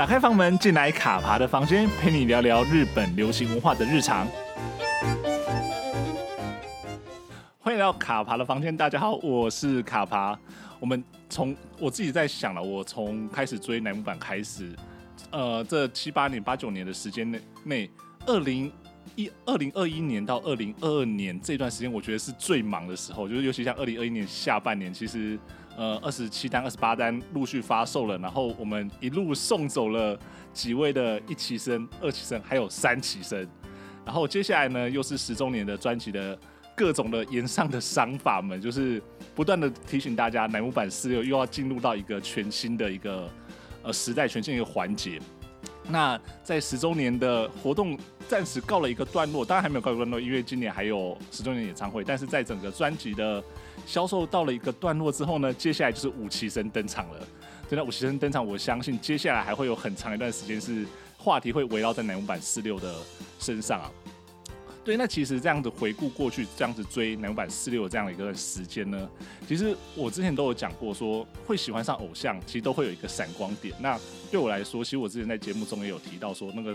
打开房门，进来卡爬的房间，陪你聊聊日本流行文化的日常。欢迎来到卡爬的房间，大家好，我是卡爬。我们从我自己在想了，我从开始追乃木坂开始，呃，这七八年、八九年的时间内内，二零一二零二一年到二零二二年这段时间，我觉得是最忙的时候，就是尤其像二零二一年下半年，其实。呃，二十七单、二十八单陆续发售了，然后我们一路送走了几位的一期生、二期生，还有三期生。然后接下来呢，又是十周年的专辑的各种的炎上的商法们，就是不断的提醒大家，乃木坂46又要进入到一个全新的一个呃时代，全新一个环节。那在十周年的活动暂时告了一个段落，当然还没有告一个段落，因为今年还有十周年演唱会。但是在整个专辑的销售到了一个段落之后呢，接下来就是五期生登场了。真的五期生登场，我相信接下来还会有很长一段时间是话题会围绕在乃木坂四六的身上啊。对，那其实这样子回顾过去，这样子追乃木坂四六这样的一个时间呢，其实我之前都有讲过说，会喜欢上偶像，其实都会有一个闪光点。那对我来说，其实我之前在节目中也有提到说，那个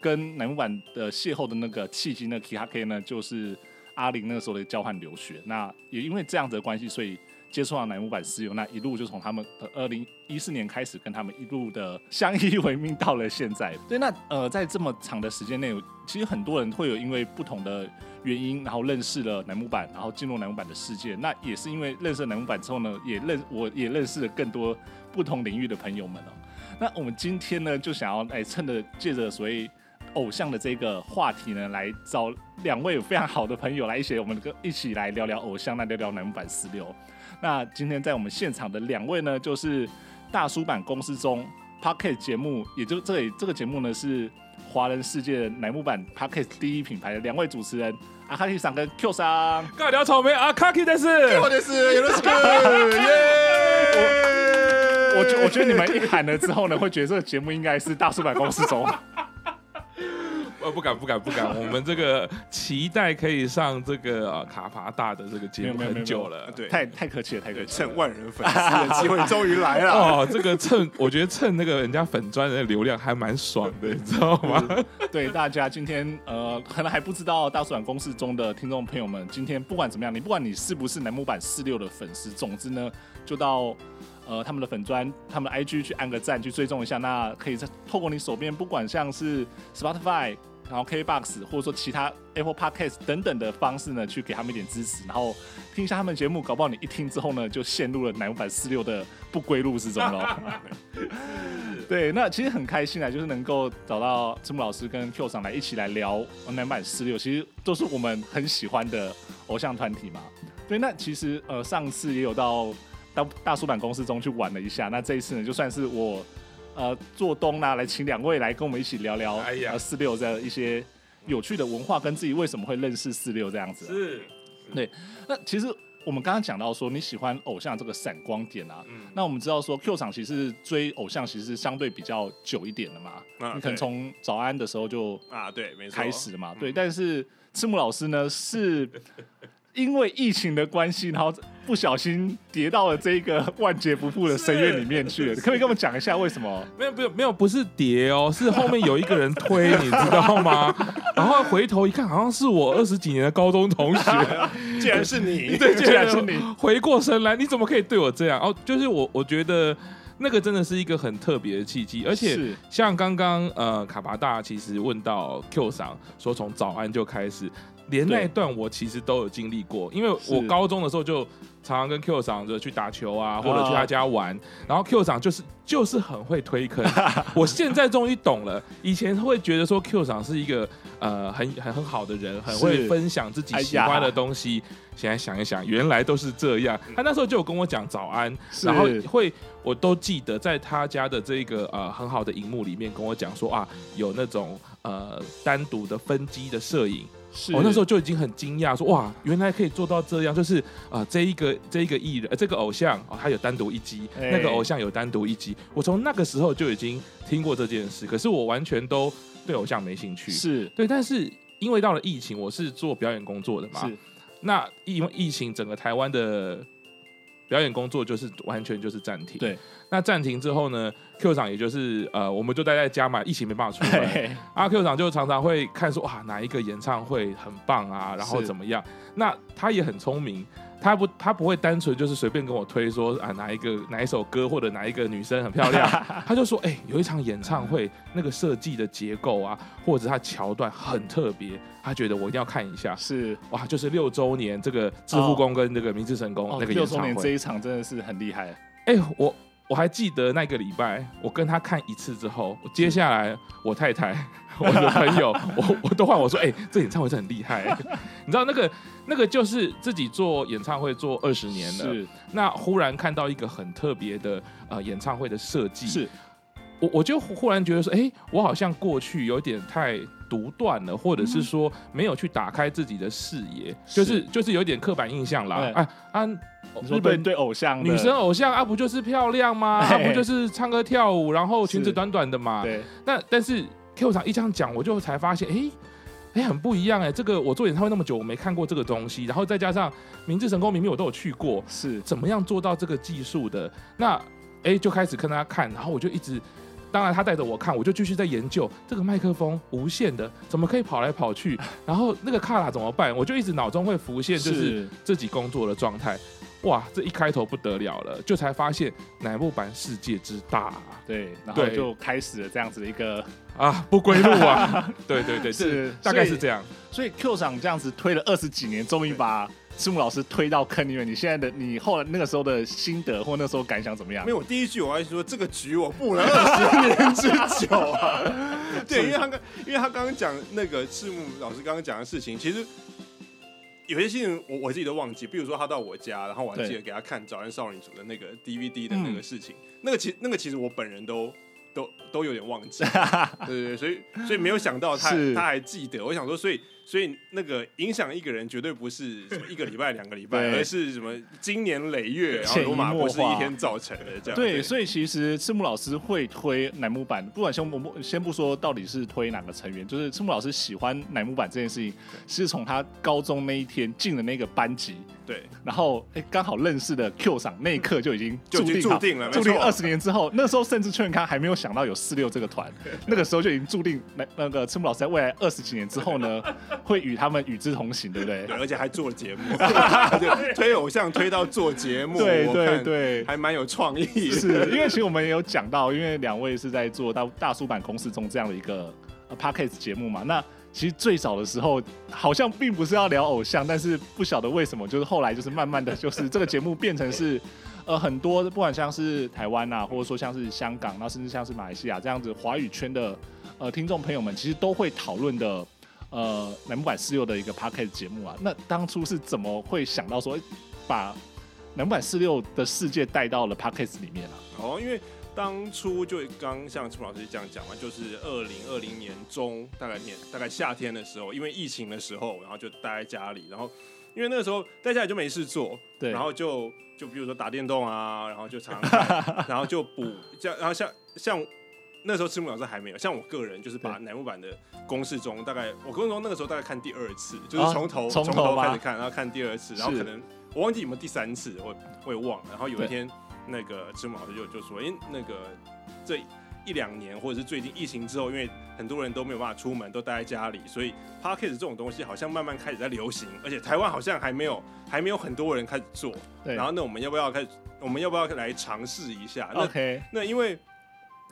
跟乃木坂的邂逅的那个契机呢，Kihake 呢，就是阿玲那个时候的交换留学。那也因为这样子的关系，所以。接触到乃木坂46，那一路就从他们二零一四年开始跟他们一路的相依为命到了现在。对，那呃，在这么长的时间内，其实很多人会有因为不同的原因，然后认识了乃木坂，然后进入乃木坂的世界。那也是因为认识了乃木坂之后呢，也认我也认识了更多不同领域的朋友们哦。那我们今天呢，就想要来趁着借着所谓偶像的这个话题呢，来找两位非常好的朋友来一起，我们跟一起来聊聊偶像，那聊聊乃木坂46。那今天在我们现场的两位呢，就是大叔版公司中 Pocket 节目，也就这里这个节目呢是华人世界的乃木坂 Pocket 第一品牌的两位主持人阿卡基桑跟 Q 桑。尬聊草莓阿卡基的是，Q 的是，有的是。我我觉我觉得你们一喊了之后呢，会觉得这个节目应该是大叔版公司中。不敢不敢不敢，我们这个期待可以上这个、啊、卡爬大的这个节目很久了，对，太太客气了，太客气了，趁万人粉丝的机会终于来了 哦，这个趁我觉得趁那个人家粉专的流量还蛮爽的，你知道吗？对大家今天呃可能还不知道大叔坂公司中的听众朋友们，今天不管怎么样，你不管你是不是楠木板四六的粉丝，总之呢，就到呃他们的粉砖、他们的 IG 去按个赞，去追踪一下，那可以透过你手边，不管像是 Spotify。然后 KBox 或者说其他 Apple Podcast 等等的方式呢，去给他们一点支持，然后听一下他们节目，搞不好你一听之后呢，就陷入了乃木坂46的不归路之中了。对，那其实很开心啊，就是能够找到赤木老师跟 Q 上来一起来聊乃木坂46，其实都是我们很喜欢的偶像团体嘛。对，那其实呃上次也有到大大叔版公司中去玩了一下，那这一次呢，就算是我。呃，做东啦，来请两位来跟我们一起聊聊，哎呀，四六的一些有趣的文化，跟自己为什么会认识四六这样子。是，对。那其实我们刚刚讲到说你喜欢偶像这个闪光点啊，嗯，那我们知道说 Q 厂其实追偶像其实相对比较久一点的嘛，啊，你可能从早安的时候就啊，对，没错，开始了嘛，对。但是赤木老师呢是。因为疫情的关系，然后不小心跌到了这个万劫不复的深渊里面去了。可不可以跟我们讲一下为什么？没有，没有，没有，不是跌哦，是后面有一个人推，你知道吗？然后回头一看，好像是我二十几年的高中同学。竟然是你，对，竟然是你。回过神来，你怎么可以对我这样？哦，就是我，我觉得那个真的是一个很特别的契机。而且像刚刚呃卡巴大其实问到 Q 桑说从早安就开始。连那一段我其实都有经历过，因为我高中的时候就常常跟 Q 厂就去打球啊，或者去他家玩，然后 Q 厂就是就是很会推坑。我现在终于懂了，以前会觉得说 Q 厂是一个呃很很很好的人，很会分享自己喜欢的东西。现在想一想，原来都是这样。他那时候就有跟我讲早安，然后会我都记得在他家的这个呃很好的荧幕里面跟我讲说啊，有那种呃单独的分机的摄影。我、哦、那时候就已经很惊讶，说哇，原来可以做到这样，就是啊、呃，这一个这一个艺人，呃，这个偶像哦，他、哦、有单独一集，欸、那个偶像有单独一集。我从那个时候就已经听过这件事，可是我完全都对偶像没兴趣。是对，但是因为到了疫情，我是做表演工作的嘛，是那因为疫情，整个台湾的表演工作就是完全就是暂停。对，那暂停之后呢，Q 厂也就是呃，我们就待在家嘛，疫情没办法出来。阿 Q 厂就常常会看说，哇，哪一个演唱会很棒啊，然后怎么样？那他也很聪明。他不，他不会单纯就是随便跟我推说啊，哪一个哪一首歌或者哪一个女生很漂亮，他就说，哎、欸，有一场演唱会，那个设计的结构啊，或者他桥段很特别，他觉得我一定要看一下。是哇，就是六周年这个致富宫跟这个明治神宫那个演唱会，哦哦、六周年这一场真的是很厉害。哎、欸，我我还记得那个礼拜，我跟他看一次之后，接下来我太太。我的朋友，我我都换我说，哎、欸，这演唱会是很厉害、欸。你知道那个那个就是自己做演唱会做二十年了，是那忽然看到一个很特别的呃演唱会的设计，是我我就忽然觉得说，哎、欸，我好像过去有点太独断了，或者是说没有去打开自己的视野，是就是就是有点刻板印象啦。哎啊，日本对偶像女生偶像啊，不就是漂亮吗？啊，不就是唱歌跳舞，然后裙子短短的嘛？对，那但是。Q 长一这样讲，我就才发现，哎、欸，哎、欸，很不一样哎、欸。这个我做演唱会那么久，我没看过这个东西。然后再加上明治神宫，明明我都有去过，是怎么样做到这个技术的？那哎、欸，就开始跟他看，然后我就一直，当然他带着我看，我就继续在研究这个麦克风无线的怎么可以跑来跑去，然后那个卡拉怎么办？我就一直脑中会浮现，就是自己工作的状态。哇，这一开头不得了了，就才发现乃木坂世界之大、啊，对，然后就开始了这样子的一个啊不归路啊，对对对，是大概是这样。所以 Q 厂这样子推了二十几年，终于把赤木老师推到坑里面。你现在的你后来那个时候的心得或那时候感想怎么样？没有，我第一句我还说这个局我布了二十年之久啊。对，因为他刚因为他刚刚讲那个赤木老师刚刚讲的事情，其实。有些事情我我自己都忘记，比如说他到我家，然后我还记得给他看《早安少女组》的那个 DVD 的那个事情，嗯、那个其那个其实我本人都都都有点忘记，对对对，所以所以没有想到他他还记得，我想说，所以。所以那个影响一个人绝对不是什么一个礼拜、两个礼拜，而是什么经年累月，然后罗马不是一天造成的这样。对，所以其实赤木老师会推乃木坂，不管先我们先不说到底是推哪个成员，就是赤木老师喜欢乃木坂这件事情，是从他高中那一天进了那个班级。对，然后哎，刚好认识的 Q 赏那一刻就已经注定注定了，注定二十年之后，那时候甚至劝康还没有想到有四六这个团，那个时候就已经注定那那个赤木老师在未来二十几年之后呢，会与他们与之同行，对不对？对，而且还做节目，推偶像推到做节目，对对对，还蛮有创意。是因为其实我们也有讲到，因为两位是在做大大叔版公司中这样的一个 Podcast 节目嘛，那。其实最早的时候，好像并不是要聊偶像，但是不晓得为什么，就是后来就是慢慢的就是这个节目变成是，呃，很多不管像是台湾啊，或者说像是香港，那甚至像是马来西亚这样子华语圈的呃听众朋友们，其实都会讨论的，呃，南木坂46的一个 podcast 节目啊。那当初是怎么会想到说把南木坂46的世界带到了 podcast 里面啊？哦，因为。当初就刚像赤木老师这样讲嘛，就是二零二零年中大概年大概夏天的时候，因为疫情的时候，然后就待在家里，然后因为那个时候待在家里就没事做，对，然后就就比如说打电动啊，然后就常 常然后就补，像然后像像那时候赤木老师还没有，像我个人就是把乃木坂的公式中大概我工事中那个时候大概看第二次，就是从头从、啊、头开始看，然后看第二次，然后可能我忘记有没有第三次，我我也忘了，然后有一天。那个赤木老师就就说：“哎、欸，那个这一两年，或者是最近疫情之后，因为很多人都没有办法出门，都待在家里，所以 Podcast 这种东西好像慢慢开始在流行，而且台湾好像还没有还没有很多人开始做。对然后那我们要不要开始？我们要不要来尝试一下？OK，那因为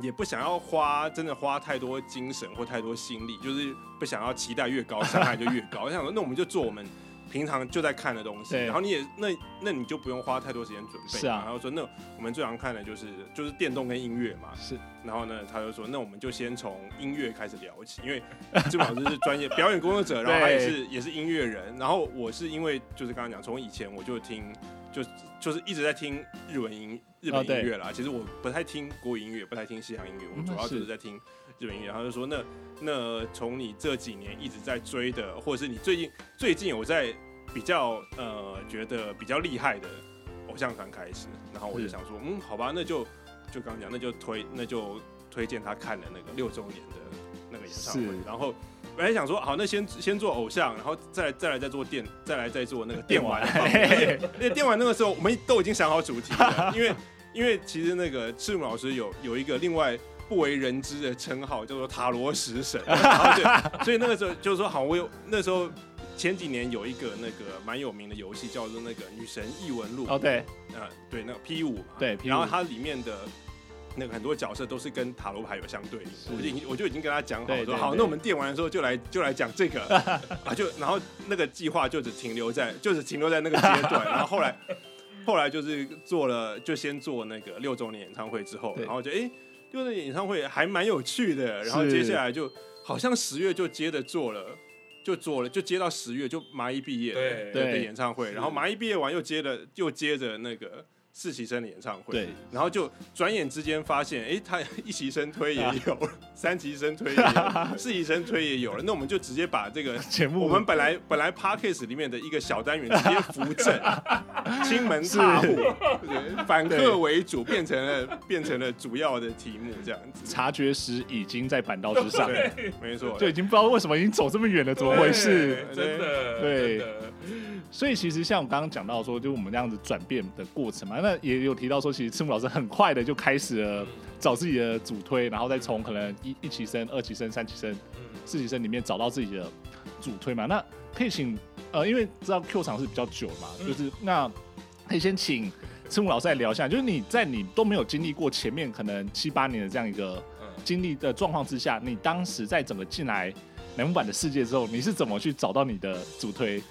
也不想要花真的花太多精神或太多心力，就是不想要期待越高，伤害就越高。我想说，那我们就做我们。”平常就在看的东西，然后你也那那你就不用花太多时间准备。是啊，然后说那我们最常看的就是就是电动跟音乐嘛。是，然后呢他就说那我们就先从音乐开始聊起，因为赤木老师是专业表演工作者，然后他也是也是音乐人，然后我是因为就是刚刚讲从以前我就听就就是一直在听日文音日本音乐啦，哦、其实我不太听国语音乐，不太听西洋音乐，我主要就是在听日本音乐，然后就说那。那从你这几年一直在追的，或者是你最近最近有在比较呃觉得比较厉害的偶像团开始，然后我就想说，嗯，好吧，那就就刚刚讲，那就推那就推荐他看了那个六周年的那个演唱会，然后本来想说好，那先先做偶像，然后再来再来再做电，再来再做那个电玩。因为电玩那个时候我们都已经想好主题了，因为因为其实那个赤木老师有有一个另外不为人知的称号叫做塔罗食神，所以那个时候就是说好，我有那时候前几年有一个那个蛮有名的游戏叫做那个女神异闻录哦对，呃对那个 P 五嘛。对，然后它里面的。那个很多角色都是跟塔罗牌有相对应，我就已经我就已经跟他讲好说，好，那我们电玩的时候就来就来讲这个。啊，就然后那个计划就只停留在就只停留在那个阶段，然后后来后来就是做了，就先做那个六周年演唱会之后，然后就哎，六周年演唱会还蛮有趣的，然后接下来就好像十月就接着做了，就做了就接到十月就麻衣毕业对对演唱会，然后麻衣毕业完又接了又接着那个。四期生的演唱会，对，然后就转眼之间发现，哎，他一期生推也有了，三期生推也有，四期生推也有了，那我们就直接把这个节目，我们本来本来 Podcast 里面的一个小单元直接扶正，亲门踏户，反客为主，变成了变成了主要的题目这样子。察觉时已经在板道之上，没错，就已经不知道为什么已经走这么远了，怎么回事？真的，对。所以其实像我刚刚讲到说，就我们这样子转变的过程嘛，那也有提到说，其实赤木老师很快的就开始了找自己的主推，然后再从可能一一期生、二期生、三期生、四期生里面找到自己的主推嘛。那可以请呃，因为知道 Q 场是比较久嘛，就是那可以先请赤木老师来聊一下，就是你在你都没有经历过前面可能七八年的这样一个经历的状况之下，你当时在整个进来南木板的世界之后，你是怎么去找到你的主推？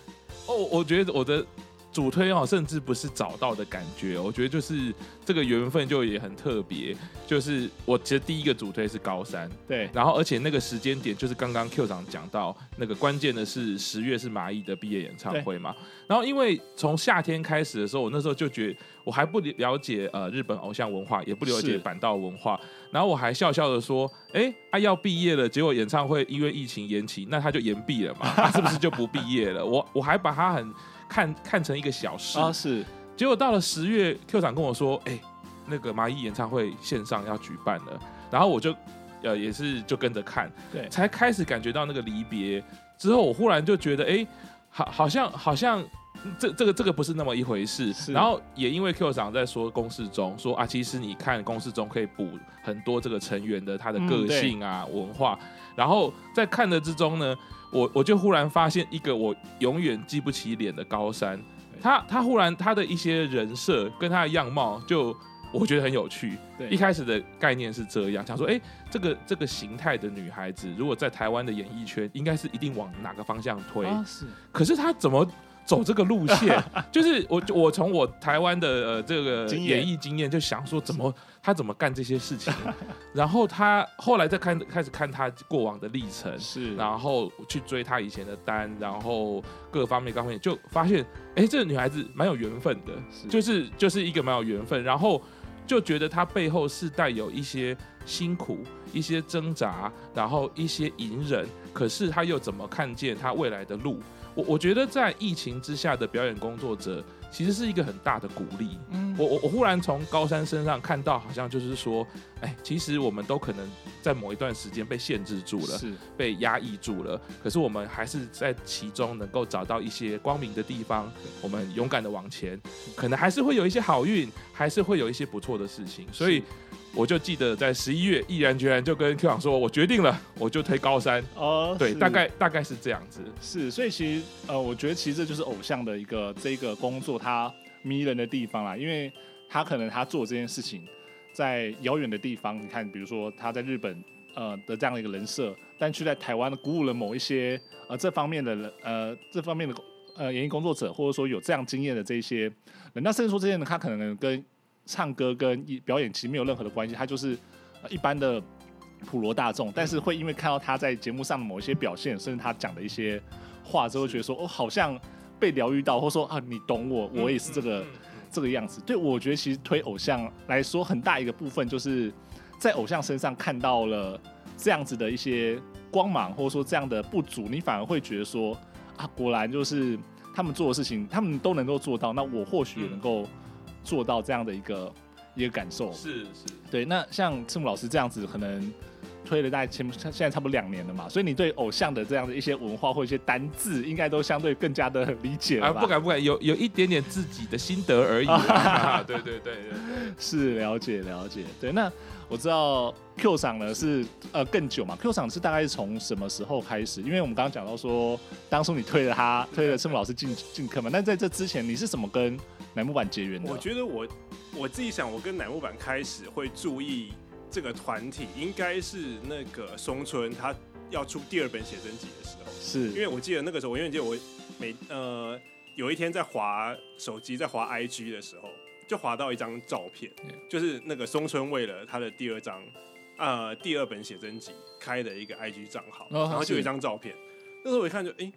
哦，我觉得我的主推哦，甚至不是找到的感觉，我觉得就是这个缘分就也很特别。就是我其实第一个主推是高三，对，然后而且那个时间点就是刚刚 Q 长讲到那个关键的是十月是麻衣的毕业演唱会嘛，然后因为从夏天开始的时候，我那时候就觉得我还不了解呃日本偶像文化，也不了解板道文化，然后我还笑笑的说，哎，他要毕业了，结果演唱会因为疫情延期，那他就延毕了嘛，他是不是就不毕业了？我我还把他很。看看成一个小事啊，是。结果到了十月，Q 长跟我说：“哎、欸，那个蚂蚁演唱会线上要举办了。”然后我就呃也是就跟着看，对，才开始感觉到那个离别。之后我忽然就觉得，哎、欸，好，好像好像这这个这个不是那么一回事。然后也因为 Q 长在说公式中说啊，其实你看公式中可以补很多这个成员的他的个性啊、嗯、文化。然后在看的之中呢。我我就忽然发现一个我永远记不起脸的高山，他他忽然他的一些人设跟他的样貌就我觉得很有趣。对，一开始的概念是这样，想说，哎，这个这个形态的女孩子，如果在台湾的演艺圈，应该是一定往哪个方向推？啊、是。可是他怎么？走这个路线，就是我我从我台湾的呃这个演艺经验就想说，怎么他怎么干这些事情，然后他后来再看开始看他过往的历程，是，然后去追他以前的单，然后各方面各方面就发现，哎，这个女孩子蛮有缘分的，就是就是一个蛮有缘分，然后就觉得她背后是带有一些辛苦、一些挣扎，然后一些隐忍，可是她又怎么看见她未来的路？我我觉得在疫情之下的表演工作者，其实是一个很大的鼓励。嗯，我我我忽然从高山身上看到，好像就是说，哎，其实我们都可能在某一段时间被限制住了，是被压抑住了。可是我们还是在其中能够找到一些光明的地方，我们勇敢的往前，可能还是会有一些好运，还是会有一些不错的事情。所以。我就记得在十一月，毅然决然就跟 Q 长说，我决定了，我就推高三。哦，对，大概大概是这样子。是，所以其实呃，我觉得其实这就是偶像的一个这个工作它迷人的地方啦，因为他可能他做这件事情在遥远的地方，你看，比如说他在日本呃的这样的一个人设，但却在台湾鼓舞了某一些呃这方面的人呃这方面的呃演艺工作者，或者说有这样经验的这些人，那甚至说这些人他可能跟唱歌跟表演其实没有任何的关系，他就是一般的普罗大众，但是会因为看到他在节目上的某一些表现，甚至他讲的一些话之后，觉得说哦，好像被疗愈到，或者说啊，你懂我，我也是这个这个样子。对，我觉得其实推偶像来说，很大一个部分就是在偶像身上看到了这样子的一些光芒，或者说这样的不足，你反而会觉得说啊，果然就是他们做的事情，他们都能够做到，那我或许也能够。做到这样的一个一个感受是是，对。那像赤木老师这样子，可能推了大概前现在差不多两年了嘛，所以你对偶像的这样的一些文化或一些单字，应该都相对更加的理解了吧？啊，不敢不敢，有有一点点自己的心得而已。对对对，是了解了解。对，那我知道 Q 赏呢是呃更久嘛？Q 赏是大概是从什么时候开始？因为我们刚刚讲到说，当初你推了他，推了赤木老师进进课嘛。那在这之前，你是怎么跟乃木坂结缘的？我觉得我我自己想，我跟乃木坂开始会注意。这个团体应该是那个松村他要出第二本写真集的时候，是因为我记得那个时候，我永远记得我每呃有一天在滑手机在滑 IG 的时候，就滑到一张照片，就是那个松村为了他的第二张呃第二本写真集开的一个 IG 账号，然后就有一张照片，那时候我一看就哎。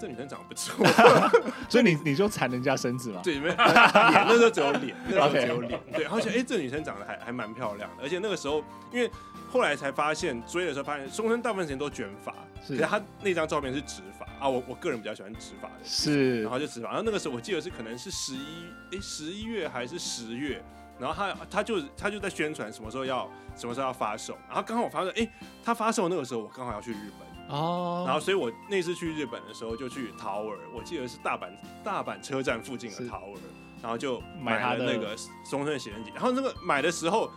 这女生长得不错，所以你你就缠人家身子嘛？对，没有脸，那时候只有脸，那时候只有脸。对，然后觉得哎，这女生长得还还蛮漂亮的，而且那个时候，因为后来才发现追的时候发现，松村大部分时间都卷发，是，可是他那张照片是直发啊。我我个人比较喜欢直发的，是，然后就直发。然后那个时候我记得是可能是十一哎十一月还是十月，然后他他就他就在宣传什么时候要什么时候要发售，然后刚好我发现哎他发售那个时候我刚好要去日本。哦，oh. 然后所以我那次去日本的时候就去桃儿，我记得是大阪大阪车站附近的桃儿，是然后就买了那个松村写真集。然后那个买的时候，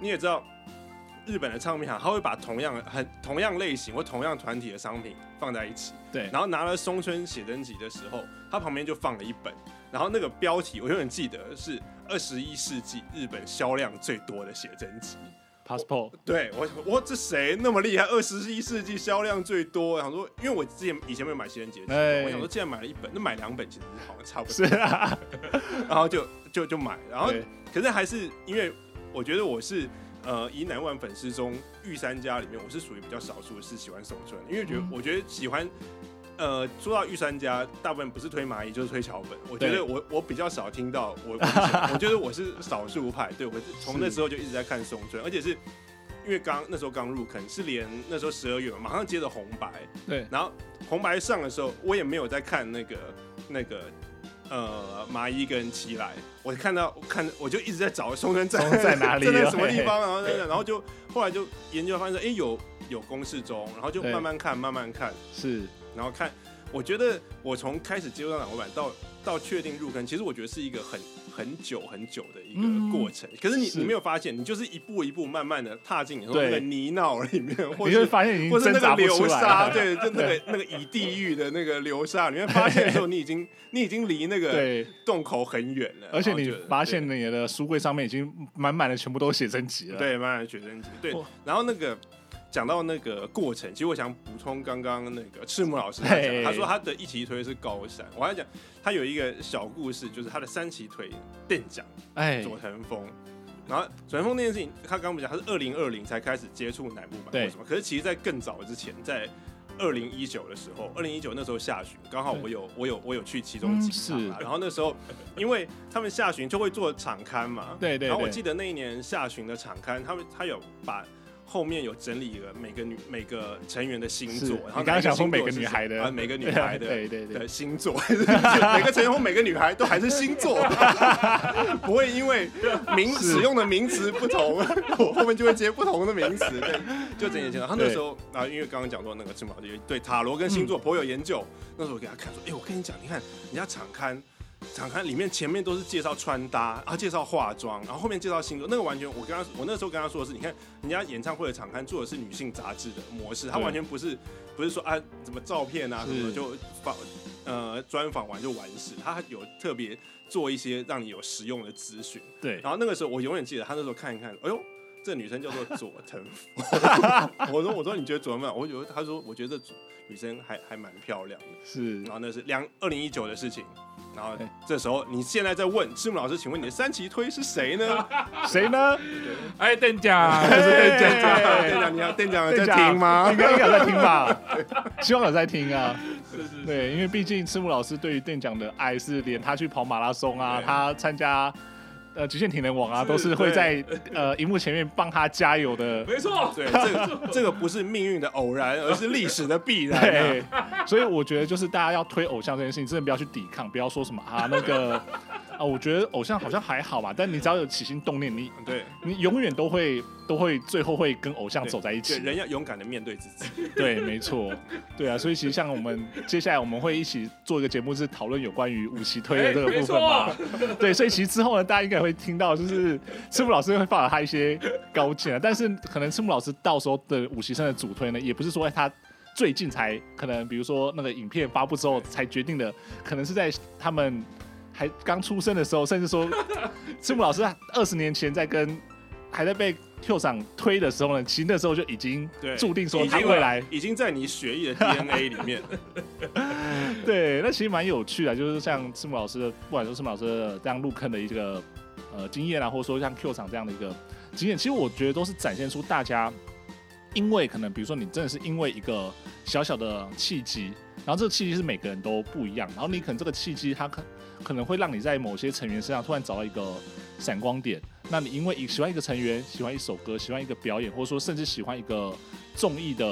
你也知道，日本的唱片行他会把同样很同样类型或同样团体的商品放在一起。对，然后拿了松村写真集的时候，他旁边就放了一本，然后那个标题我永远记得是二十一世纪日本销量最多的写真集。Passport，对我我这谁那么厉害？二十一世纪销量最多，然后说，因为我之前以前没有买情人节，欸、我想说，既然买了一本，那买两本其实好像差不多。是啊，然后就就就买，然后可是还是因为我觉得我是呃，以乃万粉丝中御三家里面，我是属于比较少数是喜欢手村，因为觉得、嗯、我觉得喜欢。呃，说到御三家，大部分不是推蚂蚁就是推桥本。我觉得我我比较少听到我，我觉得我是少数派。对，我从那时候就一直在看松村，而且是因为刚那时候刚入坑，是连那时候十二月嘛，马上接着红白。对，然后红白上的时候，我也没有在看那个那个呃麻衣跟七来，我看到看我就一直在找松村在在哪里，在什么地方，然后然后就后来就研究发现说，哎、欸、有有公式中，然后就慢慢看慢慢看是。然后看，我觉得我从开始接触到乃木坂到到确定入坑，其实我觉得是一个很很久很久的一个过程。嗯、可是你是。你没有发现，你就是一步一步慢慢的踏进那个泥淖里面，或者发现或是那个流沙，对，就那个那个以地狱的那个流沙，你会发现的时候，你已经 你已经离那个洞口很远了。而且你发现你的书柜上面已经满满的全部都写真集了，对，满满的写真集，对，然后那个。讲到那个过程，其实我想补充刚刚那个赤木老师他讲，他说他的一骑推是高山，我还讲他有一个小故事，就是他的三期推店长哎佐藤峰，然后佐藤枫那件事情，他刚刚讲他是二零二零才开始接触乃木坂，对，为什么？可是其实，在更早之前，在二零一九的时候，二零一九那时候下旬，刚好我有我有我有去其中几场，然后那时候因为他们下旬就会做场刊嘛，对对，然后我记得那一年下旬的场刊，他们他有把。后面有整理一个每个女每个成员的星座，然后刚刚讲说每个女孩的啊，每个女孩的对对对星座，每个成员或每个女孩都还是星座，不会因为名使用的名词不同，我后面就会接不同的名词，对，就整理清楚。他那时候啊，因为刚刚讲说那个赤木老师对塔罗跟星座颇有研究，那时候我给他看说，哎，我跟你讲，你看人家场刊。场刊里面前面都是介绍穿搭，然后介绍化妆，然后后面介绍星座。那个完全，我跟他，我那时候跟他说的是，你看人家演唱会的场刊做的是女性杂志的模式，他完全不是不是说啊什么照片啊什么就访呃专访完就完事，他有特别做一些让你有实用的资讯。对，然后那个时候我永远记得他那时候看一看，哎呦，这女生叫做佐藤 我说我说你觉得佐藤吗？我觉得他说我觉得这女生还还蛮漂亮的。是，然后那是两二零一九的事情。然后这时候，你现在在问赤木老师，请问你的三级推是谁呢？谁呢？哎，店长，就是店长，店长你好，店长有在听吗？应该有在听吧？希望有在听啊。是是，对，因为毕竟赤木老师对于店长的爱是连他去跑马拉松啊，他参加。呃，极限体能网啊，都是会在呃荧幕前面帮他加油的。没错，对，这个这个不是命运的偶然，而是历史的必然，啊。对，所以我觉得就是大家要推偶像这件事情，真的不要去抵抗，不要说什么啊那个啊，我觉得偶像好像还好吧，但你只要有起心动念，你对你永远都会都会最后会跟偶像走在一起。人要勇敢的面对自己。对，没错，对啊，所以其实像我们接下来我们会一起做一个节目，是讨论有关于五期推的这个部分嘛。对，所以其实之后呢，大家应该会听到，就是赤木老师会发表他一些高见啊，但是可能赤木老师到时候的五期生的主推呢，也不是说他最近才可能，比如说那个影片发布之后才决定的，可能是在他们。还刚出生的时候，甚至说，赤木老师二十年前在跟还在被 Q 厂推的时候呢，其实那时候就已经注定说他未来已经在你血液的 DNA 里面。对，那其实蛮有趣的，就是像赤木老师的，不管说赤木老师这样入坑的一个呃经验啊，或者说像 Q 厂这样的一个经验，其实我觉得都是展现出大家，因为可能比如说你真的是因为一个小小的契机，然后这个契机是每个人都不一样，然后你可能这个契机它可。可能会让你在某些成员身上突然找到一个闪光点。那你因为喜欢一个成员，喜欢一首歌，喜欢一个表演，或者说甚至喜欢一个综艺的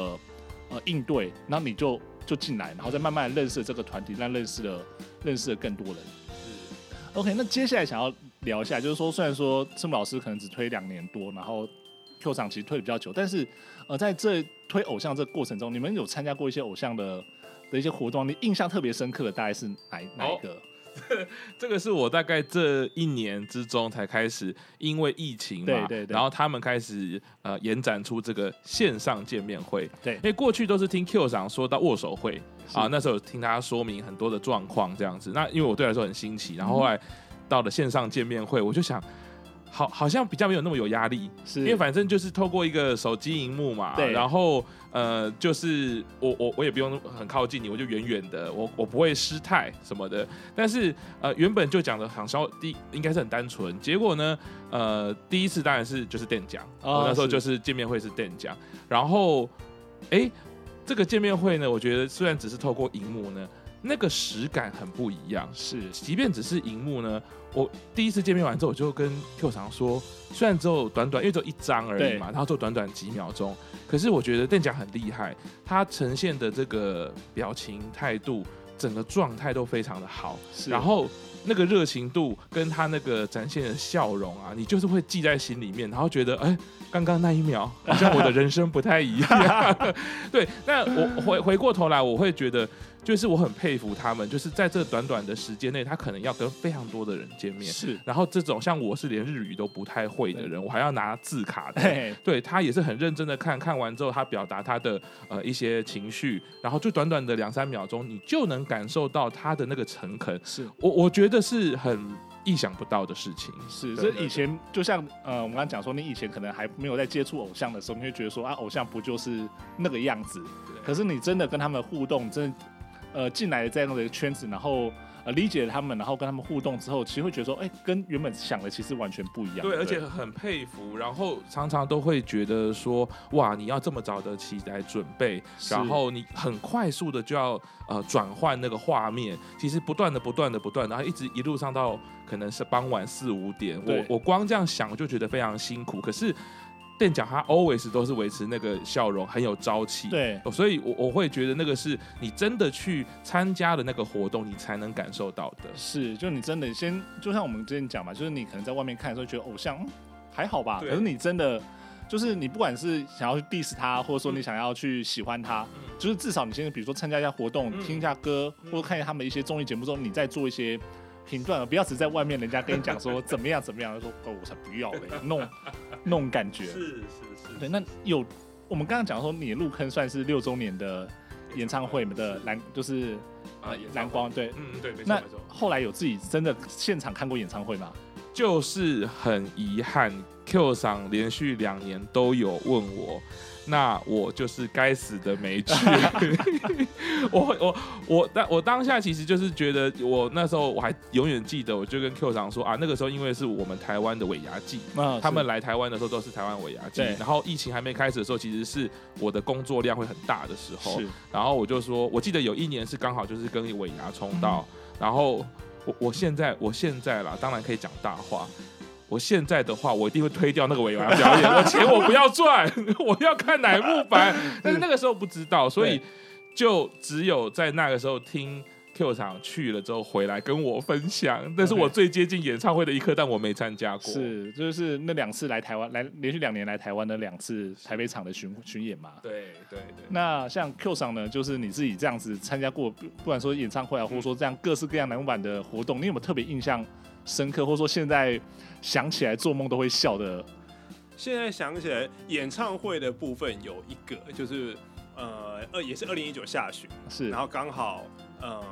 呃应对，那你就就进来，然后再慢慢认识这个团体，让认识了认识了更多人。是 OK，那接下来想要聊一下，就是说虽然说赤木老师可能只推两年多，然后 Q 长其实推的比较久，但是呃在这推偶像这个过程中，你们有参加过一些偶像的的一些活动，你印象特别深刻的大概是哪哪一个？这个是我大概这一年之中才开始，因为疫情嘛，对对对，然后他们开始呃延展出这个线上见面会。对，因为过去都是听 Q 长说到握手会啊，那时候有听他说明很多的状况这样子。那因为我对来说很新奇，然后后来到了线上见面会，我就想。好，好像比较没有那么有压力，是因为反正就是透过一个手机荧幕嘛，对，然后呃，就是我我我也不用很靠近你，我就远远的，我我不会失态什么的。但是呃，原本就讲的很稍第应该是很单纯，结果呢，呃，第一次当然是就是电讲，哦，那时候就是见面会是电讲，然后哎，欸，这个见面会呢，我觉得虽然只是透过荧幕呢。那个实感很不一样，是，即便只是荧幕呢，我第一次见面完之后，我就跟 Q 常说，虽然只有短短，因为只有一张而已嘛，然后就短短几秒钟，可是我觉得邓讲很厉害，他呈现的这个表情态度，整个状态都非常的好，是，然后那个热情度跟他那个展现的笑容啊，你就是会记在心里面，然后觉得，哎，刚刚那一秒好像我的人生不太一样，对，那我回回过头来，我会觉得。就是我很佩服他们，就是在这短短的时间内，他可能要跟非常多的人见面。是，然后这种像我是连日语都不太会的人，我还要拿字卡的。对，他也是很认真的看，看完之后他表达他的呃一些情绪，然后就短短的两三秒钟，你就能感受到他的那个诚恳。是我我觉得是很意想不到的事情。是，这以前就像呃我们刚刚讲说，你以前可能还没有在接触偶像的时候，你会觉得说啊，偶像不就是那个样子？可是你真的跟他们互动，真的。呃，进来的一个圈子，然后呃理解了他们，然后跟他们互动之后，其实会觉得说，哎，跟原本想的其实完全不一样。对，对，而且很佩服，然后常常都会觉得说，哇，你要这么早的起来准备，然后你很快速的就要呃转换那个画面，其实不断的、不断的、不断的，然后一直一路上到可能是傍晚四五点，我我光这样想就觉得非常辛苦，可是。店长他 always 都是维持那个笑容，很有朝气。对，所以我我会觉得那个是你真的去参加了那个活动，你才能感受到的。是，就你真的先，就像我们之前讲嘛，就是你可能在外面看的时候觉得偶像还好吧，可是你真的就是你不管是想要去 diss 他，或者说你想要去喜欢他，嗯、就是至少你现在比如说参加一下活动，嗯、听一下歌，或者看一下他们的一些综艺节目中，你再做一些。评断了，不要只在外面，人家跟你讲说怎么样怎么样，就说哦，我才不要嘞，那种 那种感觉。是是是。对，那有我们刚刚讲说你入坑算是六周年的演唱会的蓝，就是啊蓝光，对，嗯对。那后来有自己真的现场看过演唱会吗？就是很遗憾，Q 上连续两年都有问我。那我就是该死的没去 我。我我我当我当下其实就是觉得，我那时候我还永远记得，我就跟 Q 长说啊，那个时候因为是我们台湾的尾牙季，啊、他们来台湾的时候都是台湾尾牙季，然后疫情还没开始的时候，其实是我的工作量会很大的时候。然后我就说，我记得有一年是刚好就是跟尾牙冲到，嗯、然后我我现在我现在啦，当然可以讲大话。我现在的话，我一定会推掉那个尾牙表演，我钱我不要赚，我要看乃木坂。但是那个时候不知道，所以就只有在那个时候听 Q 场去了之后回来跟我分享，那是我最接近演唱会的一刻，但我没参加过。是，就是那两次来台湾，来连续两年来台湾的两次台北场的巡巡演嘛。对对对。那像 Q 场呢，就是你自己这样子参加过，不管说演唱会啊，或者说这样各式各样南部版的活动，你有没有特别印象深刻，或者说现在想起来做梦都会笑的？现在想起来，演唱会的部分有一个，就是呃二也是二零一九下旬，是，然后刚好呃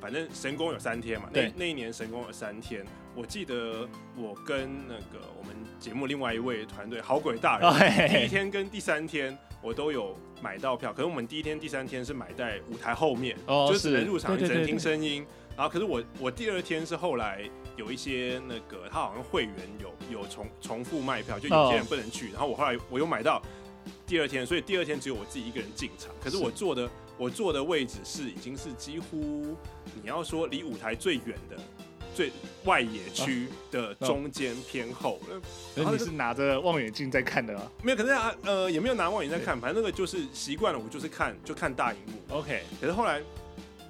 反正神功有三天嘛，那那一年神功有三天，我记得我跟那个我们节目另外一位团队好鬼大人，第一天跟第三天我都有买到票，可是我们第一天、第三天是买在舞台后面，哦、就只能入场，只能听声音。然后可是我我第二天是后来有一些那个他好像会员有有重重复卖票，就有些人不能去。Oh. 然后我后来我又买到第二天，所以第二天只有我自己一个人进场。可是我坐的我坐的位置是已经是几乎你要说离舞台最远的最外野区的中间偏后。Oh. 然后你是拿着望远镜在看的吗？没有，可是啊呃也没有拿望远镜在看，反正那个就是习惯了，我就是看就看大荧幕。OK，可是后来。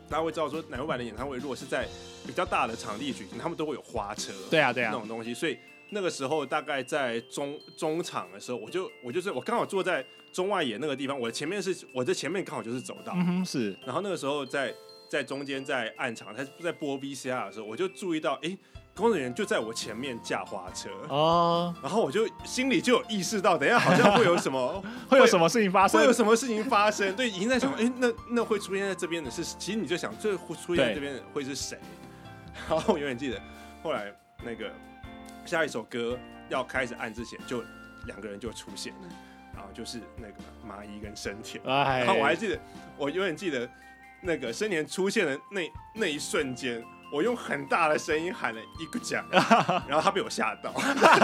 大家会知道说，奶油版的演唱会如果是在比较大的场地举行，他们都会有花车，对啊，对啊，那种东西。所以那个时候大概在中中场的时候，我就我就是我刚好坐在中外野那个地方，我的前面是我在前面刚好就是走道，嗯哼，是。然后那个时候在在中间在暗场，他在播 VCR 的时候，我就注意到，哎、欸。工作人员就在我前面驾滑车哦，然后我就心里就有意识到，等一下好像会有什么，会有什么事情发生，会有什么事情发生。对，已经在想，哎、欸，那那会出现在这边的是，其实你就想，这会出现在这边的会是谁？然后我永远记得，后来那个下一首歌要开始按之前，就两个人就出现了，然后就是那个麻衣跟生田，然后我还记得，我永远记得那个生田出现的那那一瞬间。我用很大的声音喊了一个奖，然后他被我吓到，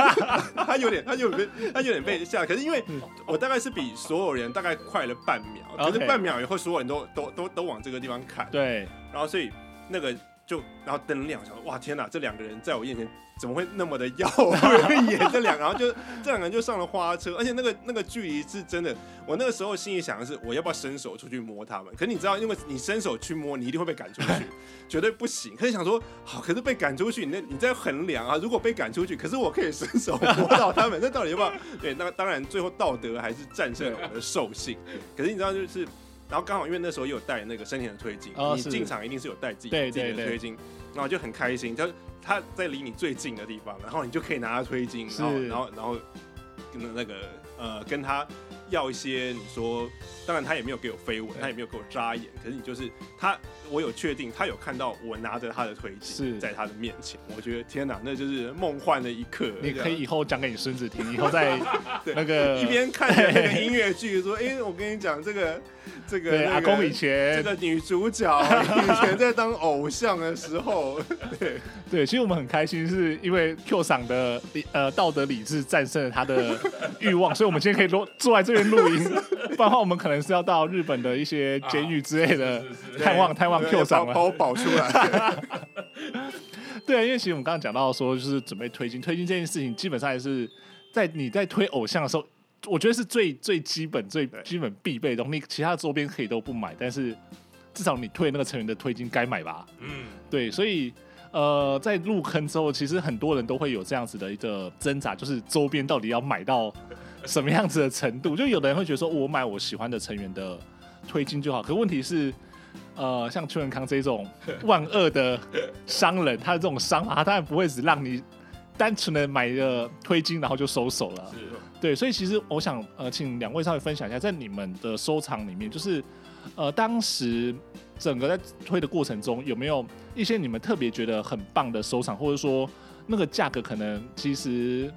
他有点，他有点，他有点被吓。可是因为我大概是比所有人大概快了半秒，可是半秒以后，所有人都都都都往这个地方看。对，然后所以那个就，然后灯亮，想说哇天哪，这两个人在我面前。怎么会那么的耀眼这两，然后就这两个人就上了花车，而且那个 那个距离是真的。我那个时候心里想的是，我要不要伸手出去摸他们？可是你知道，因为你伸手去摸，你一定会被赶出去，绝对不行。可是想说，好，可是被赶出去，你那你在衡量啊。如果被赶出去，可是我可以伸手摸到他们，那到底要不要？对，那当然最后道德还是战胜了我的兽性。可是你知道，就是然后刚好因为那时候也有带那个生田的推进，你进场一定是有带自己自己的推进，然后就很开心，就。他在离你最近的地方，然后你就可以拿他推进，然后然后然后跟那个呃跟他要一些，你说，当然他也没有给我飞吻，他也没有给我眨眼，可是你就是他，我有确定他有看到我拿着他的推是在他的面前，我觉得天哪，那就是梦幻的一刻。你可以以后讲给你孙子听，以后在 那个一边看着那个音乐剧，说，哎，我跟你讲这个。这个阿公以前这个女主角 以前在当偶像的时候，对对，其实我们很开心，是因为 Q 赏的呃道德理智战胜了他的欲望，所以我们今天可以坐坐在这边录音，不然的话我们可能是要到日本的一些监狱之类的探望探望 Q 上了，把我保出来。对，因为其实我们刚刚讲到说，就是准备推进推进这件事情，基本上还是在你在推偶像的时候。我觉得是最最基本、最基本必备的东西。你其他的周边可以都不买，但是至少你推那个成员的推金该买吧？嗯，对。所以呃，在入坑之后，其实很多人都会有这样子的一个挣扎，就是周边到底要买到什么样子的程度？就有的人会觉得说，我买我喜欢的成员的推金就好。可问题是，呃，像邱元康这种万恶的商人，他的这种商法，他当然不会只让你单纯的买个推金，然后就收手了。对，所以其实我想呃，请两位稍微分享一下，在你们的收藏里面，就是呃，当时整个在推的过程中，有没有一些你们特别觉得很棒的收藏，或者说那个价格可能其实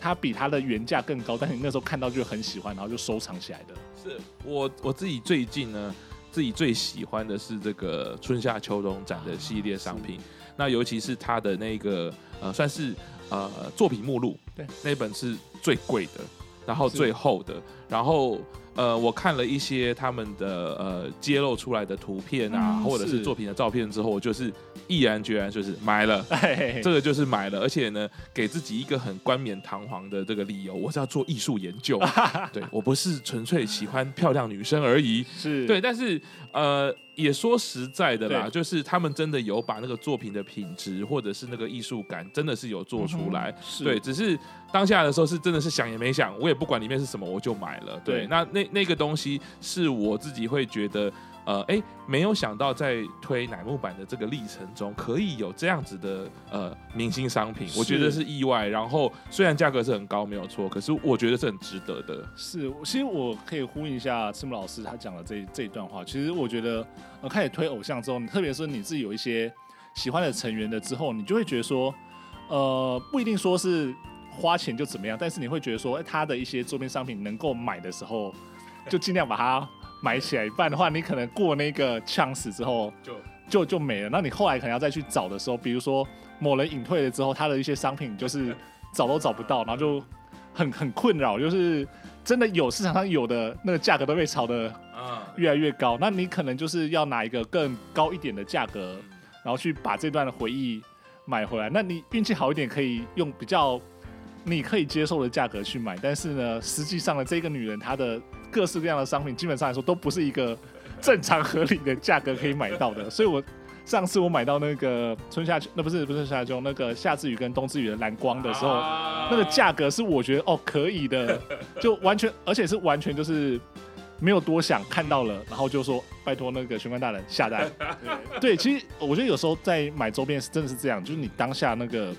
它比它的原价更高，但是你那时候看到就很喜欢，然后就收藏起来的？是我我自己最近呢，自己最喜欢的是这个春夏秋冬展的系列商品，那尤其是它的那个呃，算是。呃，作品目录，对，那本是最贵的，然后最厚的，然后呃，我看了一些他们的呃揭露出来的图片啊，嗯、或者是作品的照片之后，我就是毅然决然就是买了，嘿嘿嘿。这个就是买了，而且呢，给自己一个很冠冕堂皇的这个理由，我是要做艺术研究，对，我不是纯粹喜欢漂亮女生而已，是。对，但是呃。也说实在的啦，就是他们真的有把那个作品的品质或者是那个艺术感，真的是有做出来。嗯、对，只是当下的时候是真的是想也没想，我也不管里面是什么，我就买了。对，对那那那个东西是我自己会觉得。呃，哎，没有想到在推乃木坂的这个历程中，可以有这样子的呃明星商品，我觉得是意外。然后虽然价格是很高，没有错，可是我觉得是很值得的。是，其实我可以呼应一下赤木老师他讲的这这一段话。其实我觉得，呃，开始推偶像之后，特别是你自己有一些喜欢的成员的之后，你就会觉得说，呃，不一定说是花钱就怎么样，但是你会觉得说，哎，他的一些周边商品能够买的时候，就尽量把它。买起来，一半的话，你可能过那个呛死之后就就就没了。那你后来可能要再去找的时候，比如说某人隐退了之后，他的一些商品就是 找都找不到，然后就很很困扰。就是真的有市场上有的那个价格都被炒得越来越高，那你可能就是要拿一个更高一点的价格，然后去把这段的回忆买回来。那你运气好一点，可以用比较你可以接受的价格去买。但是呢，实际上的这个女人她的。各式各样的商品，基本上来说都不是一个正常合理的价格可以买到的。所以我上次我买到那个春夏秋，那不是不是春夏秋，那个夏之雨跟冬之雨的蓝光的时候，那个价格是我觉得哦可以的，就完全而且是完全就是没有多想看到了，然后就说拜托那个玄关大人下单。对，其实我觉得有时候在买周边是真的是这样，就是你当下那个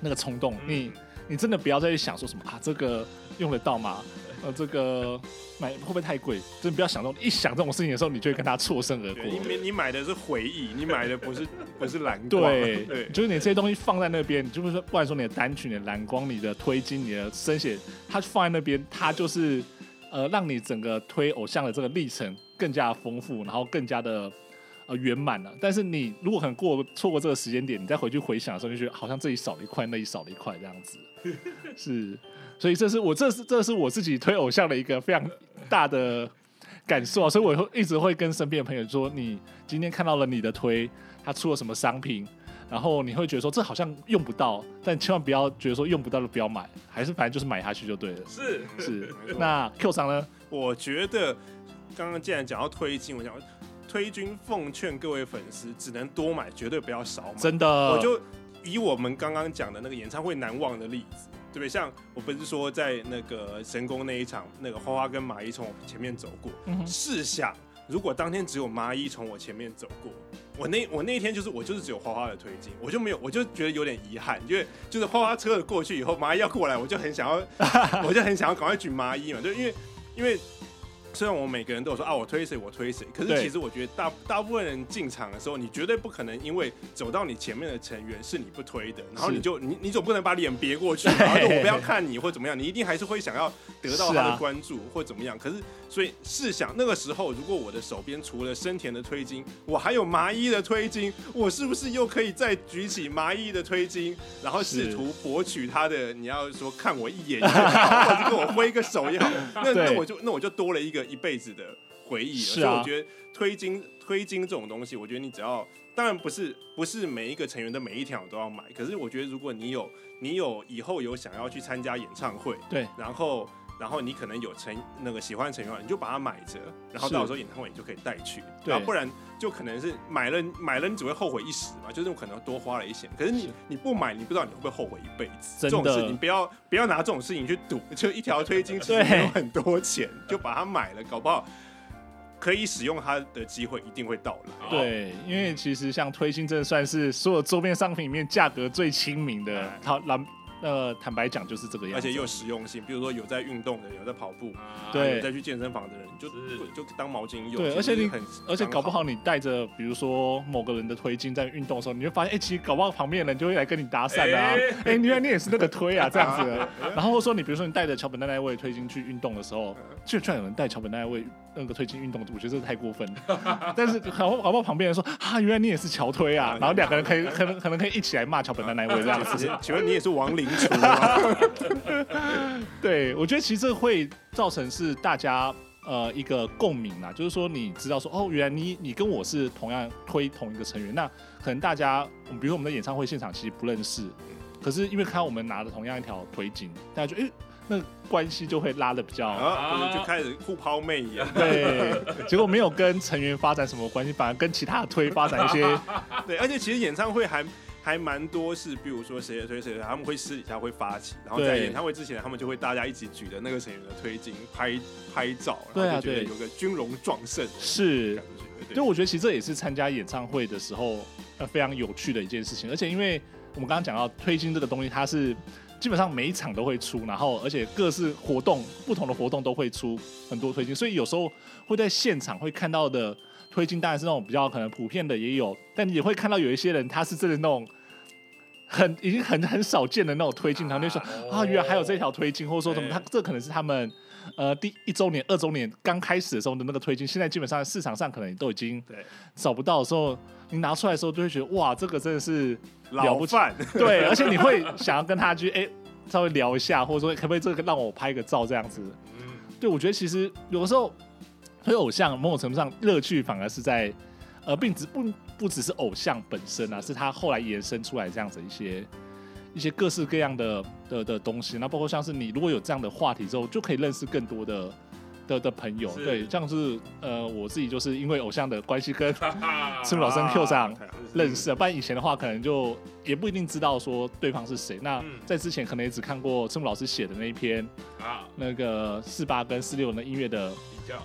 那个冲动，你你真的不要再去想说什么啊这个用得到吗？呃，这个买会不会太贵？真的不要想这种，一想这种事情的时候，你就会跟他错身而过。因为你买的是回忆，你买的不是不是蓝光。对 对，就是你这些东西放在那边，你就是说，不管说你的单曲、你的蓝光、你的推金、你的声写，它放在那边，它就是呃，让你整个推偶像的这个历程更加丰富，然后更加的呃圆满了。但是你如果可能过错过这个时间点，你再回去回想的时候，就觉得好像这里少了一块，那里少了一块这样子，是。所以这是我这是这是我自己推偶像的一个非常大的感受啊，所以我会一直会跟身边的朋友说，你今天看到了你的推，他出了什么商品，然后你会觉得说这好像用不到，但千万不要觉得说用不到就不要买，还是反正就是买下去就对了。是是，那 Q 桑呢？我觉得刚刚既然讲到推进，我想推军奉劝各位粉丝，只能多买，绝对不要少买。真的，我就以我们刚刚讲的那个演唱会难忘的例子。对不对？像我不是说在那个神宫那一场，那个花花跟麻衣从我前面走过。嗯、试想，如果当天只有麻衣从我前面走过，我那我那一天就是我就是只有花花的推进，我就没有，我就觉得有点遗憾，因为就是花花车过去以后，麻衣要过来，我就很想要，我就很想要赶快举麻衣嘛，就因为因为。虽然我们每个人都有说啊，我推谁我推谁，可是其实我觉得大大部分人进场的时候，你绝对不可能因为走到你前面的成员是你不推的，然后你就你你总不能把脸别过去，然后就我不要看你或怎么样，你一定还是会想要得到他的关注或怎么样。可是所以试想那个时候，如果我的手边除了生田的推金，我还有麻衣的推金，我是不是又可以再举起麻衣的推金，然后试图博取他的？你要说看我一眼也好，或者跟我挥个手也好，那 那我就那我就多了一个。一辈子的回忆，所以我觉得推金推金这种东西，我觉得你只要，当然不是不是每一个成员的每一条都要买，可是我觉得如果你有你有以后有想要去参加演唱会，对，然后然后你可能有成那个喜欢的成员，你就把它买着，然后到时候演唱会你就可以带去，对，不然就可能是买了买了你只会后悔一时嘛，就是可能多花了一些，可是你是你不买，你不知道你会不会后悔一辈子，这种事你不要不要拿这种事情去赌，就一条推金其实 没有很多钱，就把它买了，搞不好。可以使用它的机会一定会到来。对，因为其实像推金，真的算是所有桌面商品里面价格最亲民的。它蓝。呃，坦白讲就是这个样子，而且又有实用性。比如说有在运动的，有在跑步，对，有在去健身房的人，就就当毛巾用。对，而且你，而且搞不好你带着，比如说某个人的推金在运动的时候，你会发现，哎，其实搞不好旁边的人就会来跟你搭讪啊。哎，原来你也是那个推啊，这样子。然后说你，比如说你带着桥本奈奈未推金去运动的时候，就居然有人带桥本奈奈未那个推进运动，我觉得这太过分了。但是好好不好旁边人说，啊，原来你也是桥推啊，然后两个人可以可能可能可以一起来骂桥本奈奈未这样子。请问你也是亡灵？对，我觉得其实这会造成是大家呃一个共鸣啦，就是说你知道说哦，原来你你跟我是同样推同一个成员，那可能大家，比如说我们的演唱会现场其实不认识，可是因为看到我们拿的同样一条推金，大家就诶，那关系就会拉的比较，就开始互抛媚眼。对，结果没有跟成员发展什么关系，反而跟其他的推发展一些。对，而且其实演唱会还还蛮多是，比如说谁的推谁，他们会私底下会发起，然后在演唱会之前，他们就会大家一起举着那个成员的推进拍拍照，然后就觉得有个军容壮盛是。就我觉得其实这也是参加演唱会的时候呃非常有趣的一件事情，而且因为我们刚刚讲到推金这个东西，它是基本上每一场都会出，然后而且各式活动不同的活动都会出很多推进，所以有时候会在现场会看到的推进当然是那种比较可能普遍的也有，但你也会看到有一些人他是真的那种很已经很很少见的那种推进，他就说啊原来还有这条推进，或者说什么他这可能是他们。呃，第一周年、二周年刚开始的时候的那个推进，现在基本上市场上可能都已经找不到的时候，你拿出来的时候就会觉得哇，这个真的是了不起。对，而且你会想要跟他去哎、欸、稍微聊一下，或者说可不可以这个让我拍个照这样子。嗯，对，我觉得其实有的时候推偶像某种程度上乐趣反而是在呃，并只不不只是偶像本身啊，是他后来延伸出来这样子一些。一些各式各样的的的东西，那包括像是你如果有这样的话题之后，就可以认识更多的的的朋友。对，像是呃我自己就是因为偶像的关系跟赤木 老师跟 Q 上认识，不然以前的话可能就也不一定知道说对方是谁。那在之前可能也只看过赤木老师写的那一篇啊，那个四八跟四六的音乐的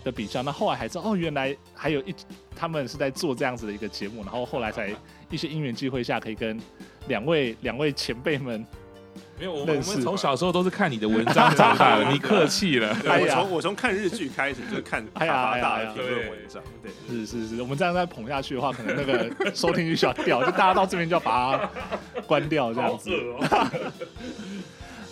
的比较。那后来还知道哦，原来还有一他们是在做这样子的一个节目，然后后来才 一些因缘机会下可以跟。两位两位前辈们，没有我们我们从小时候都是看你的文章长大的，你客气了。我从我从看日剧开始就看卡巴大的评论文章，对，是是是，我们这样再捧下去的话，可能那个收听率就要掉，就大家到这边就要把它关掉这样子。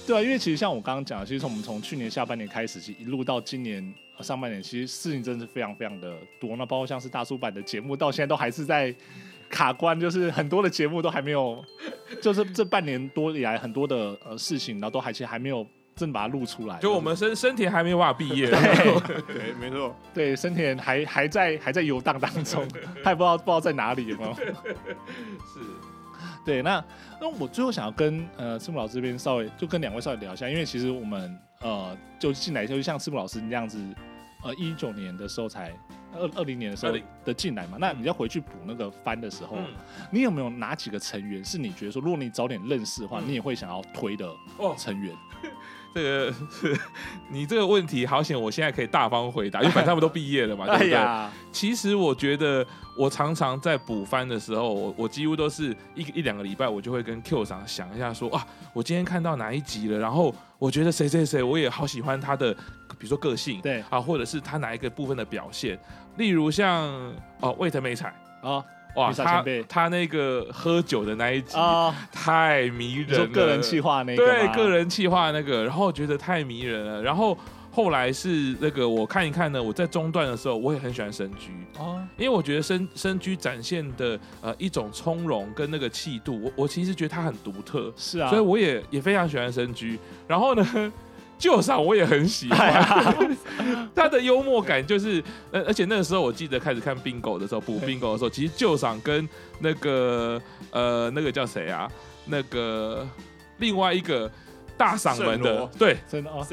对啊，因为其实像我刚刚讲的，其实从我们从去年下半年开始，其实一路到今年上半年，其实事情真的是非常非常的多。那包括像是大叔版的节目，到现在都还是在。卡关就是很多的节目都还没有，就是这半年多以来很多的呃事情，然后都还其实还没有真的把它录出来。就我们生生田还没有办法毕业，对，对，没错，对，生田还还在还在游荡当中，他也不知道不知道在哪里有没有。是，对，那那我最后想要跟呃赤木老师这边稍微就跟两位稍微聊一下，因为其实我们呃就进来就像赤木老师那样子，呃一九年的时候才。二二零年的时候的进来嘛，那你要回去补那个番的时候，嗯、你有没有哪几个成员是你觉得说，如果你早点认识的话，嗯、你也会想要推的成员？哦、这个你这个问题好险，我现在可以大方回答，因为反正他们都毕业了嘛，对不对？其实我觉得，我常常在补番的时候，我我几乎都是一一两个礼拜，我就会跟 Q 上想一下说，啊，我今天看到哪一集了，然后我觉得谁谁谁，我也好喜欢他的，比如说个性，对啊，或者是他哪一个部分的表现。例如像哦，魏藤美彩啊，哇，他他那个喝酒的那一集啊，太迷人了。个人气化那个，对，个人气化那个，然后觉得太迷人了。然后后来是那个我看一看呢，我在中段的时候，我也很喜欢深居哦，因为我觉得深深居展现的呃一种从容跟那个气度，我我其实觉得他很独特，是啊，所以我也也非常喜欢深居。然后呢，就上我也很喜欢，他 的幽默感就是，呃，而且那个时候我记得开始看 Bingo 的时候，补 Bingo 的时候，其实旧赏跟那个呃那个叫谁啊，那个另外一个大嗓门的，对，真的哦，